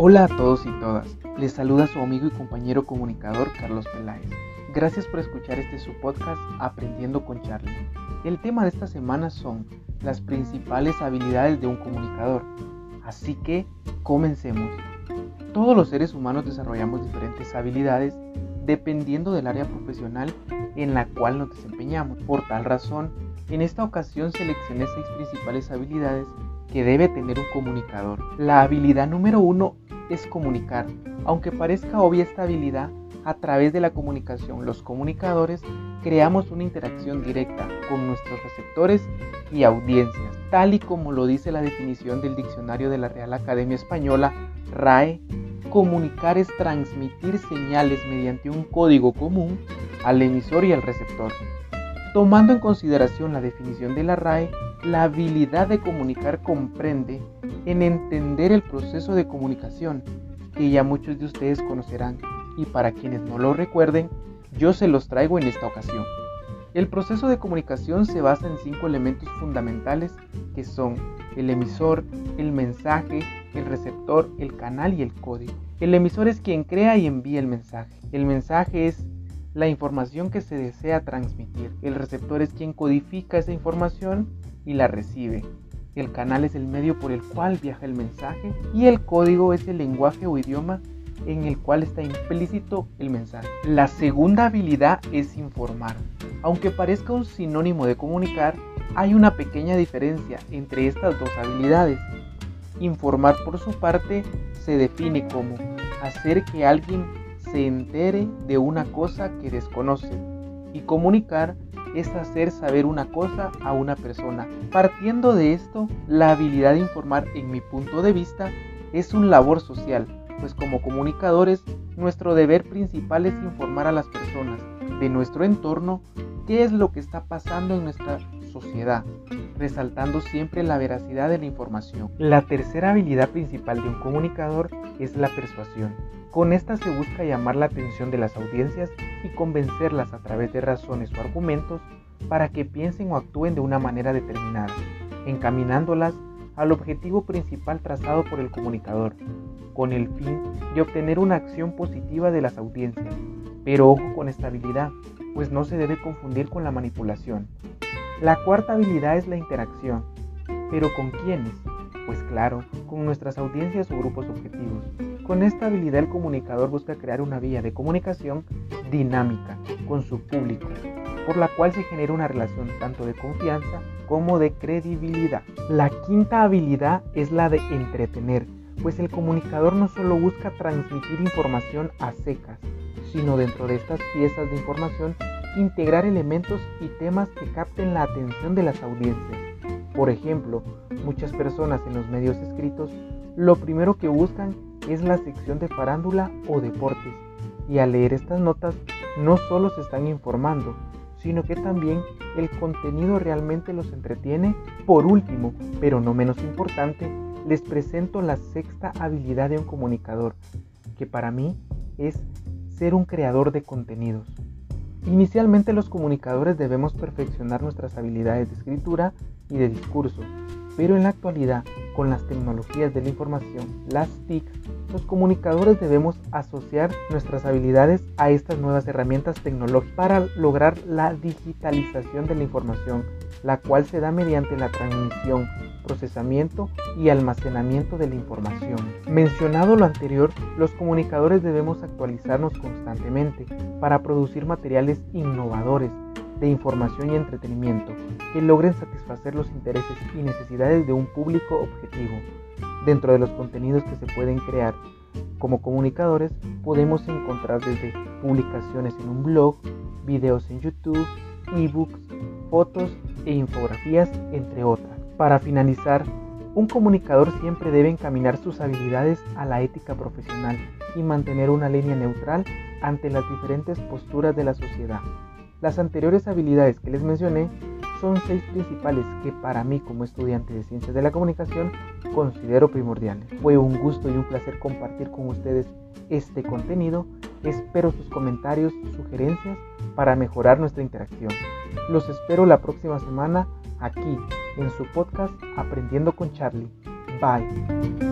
Hola a todos y todas, les saluda su amigo y compañero comunicador Carlos Peláez. Gracias por escuchar este su podcast Aprendiendo con Charlie. El tema de esta semana son las principales habilidades de un comunicador. Así que comencemos. Todos los seres humanos desarrollamos diferentes habilidades dependiendo del área profesional en la cual nos desempeñamos. Por tal razón, en esta ocasión seleccioné seis principales habilidades que debe tener un comunicador. La habilidad número uno es comunicar. Aunque parezca obvia esta habilidad, a través de la comunicación los comunicadores creamos una interacción directa con nuestros receptores y audiencias, tal y como lo dice la definición del diccionario de la Real Academia Española, RAE. Comunicar es transmitir señales mediante un código común al emisor y al receptor. Tomando en consideración la definición de la RAE, la habilidad de comunicar comprende en entender el proceso de comunicación, que ya muchos de ustedes conocerán, y para quienes no lo recuerden, yo se los traigo en esta ocasión. El proceso de comunicación se basa en cinco elementos fundamentales que son el emisor, el mensaje, el receptor, el canal y el código. El emisor es quien crea y envía el mensaje. El mensaje es la información que se desea transmitir. El receptor es quien codifica esa información y la recibe. El canal es el medio por el cual viaja el mensaje y el código es el lenguaje o idioma en el cual está implícito el mensaje. La segunda habilidad es informar. Aunque parezca un sinónimo de comunicar, hay una pequeña diferencia entre estas dos habilidades. Informar por su parte se define como hacer que alguien se entere de una cosa que desconoce y comunicar es hacer saber una cosa a una persona. Partiendo de esto, la habilidad de informar en mi punto de vista es un labor social, pues como comunicadores nuestro deber principal es informar a las personas de nuestro entorno qué es lo que está pasando en nuestra sociedad, resaltando siempre la veracidad de la información. La tercera habilidad principal de un comunicador es la persuasión. Con esta se busca llamar la atención de las audiencias y convencerlas a través de razones o argumentos para que piensen o actúen de una manera determinada, encaminándolas al objetivo principal trazado por el comunicador, con el fin de obtener una acción positiva de las audiencias. Pero ojo con esta habilidad, pues no se debe confundir con la manipulación. La cuarta habilidad es la interacción. ¿Pero con quiénes? Pues claro, con nuestras audiencias o grupos objetivos. Con esta habilidad el comunicador busca crear una vía de comunicación dinámica con su público, por la cual se genera una relación tanto de confianza como de credibilidad. La quinta habilidad es la de entretener, pues el comunicador no solo busca transmitir información a secas, sino dentro de estas piezas de información integrar elementos y temas que capten la atención de las audiencias. Por ejemplo, muchas personas en los medios escritos lo primero que buscan es la sección de farándula o deportes y al leer estas notas no solo se están informando, sino que también el contenido realmente los entretiene. Por último, pero no menos importante, les presento la sexta habilidad de un comunicador, que para mí es ser un creador de contenidos. Inicialmente los comunicadores debemos perfeccionar nuestras habilidades de escritura y de discurso, pero en la actualidad, con las tecnologías de la información, las TIC, los comunicadores debemos asociar nuestras habilidades a estas nuevas herramientas tecnológicas para lograr la digitalización de la información, la cual se da mediante la transmisión, procesamiento y almacenamiento de la información. Mencionado lo anterior, los comunicadores debemos actualizarnos constantemente para producir materiales innovadores de información y entretenimiento que logren satisfacer los intereses y necesidades de un público objetivo. Dentro de los contenidos que se pueden crear como comunicadores podemos encontrar desde publicaciones en un blog, videos en YouTube, ebooks, fotos e infografías, entre otras. Para finalizar, un comunicador siempre debe encaminar sus habilidades a la ética profesional y mantener una línea neutral ante las diferentes posturas de la sociedad. Las anteriores habilidades que les mencioné son seis principales que para mí como estudiante de ciencias de la comunicación considero primordiales. Fue un gusto y un placer compartir con ustedes este contenido. Espero sus comentarios, sugerencias para mejorar nuestra interacción. Los espero la próxima semana aquí en su podcast Aprendiendo con Charlie. Bye.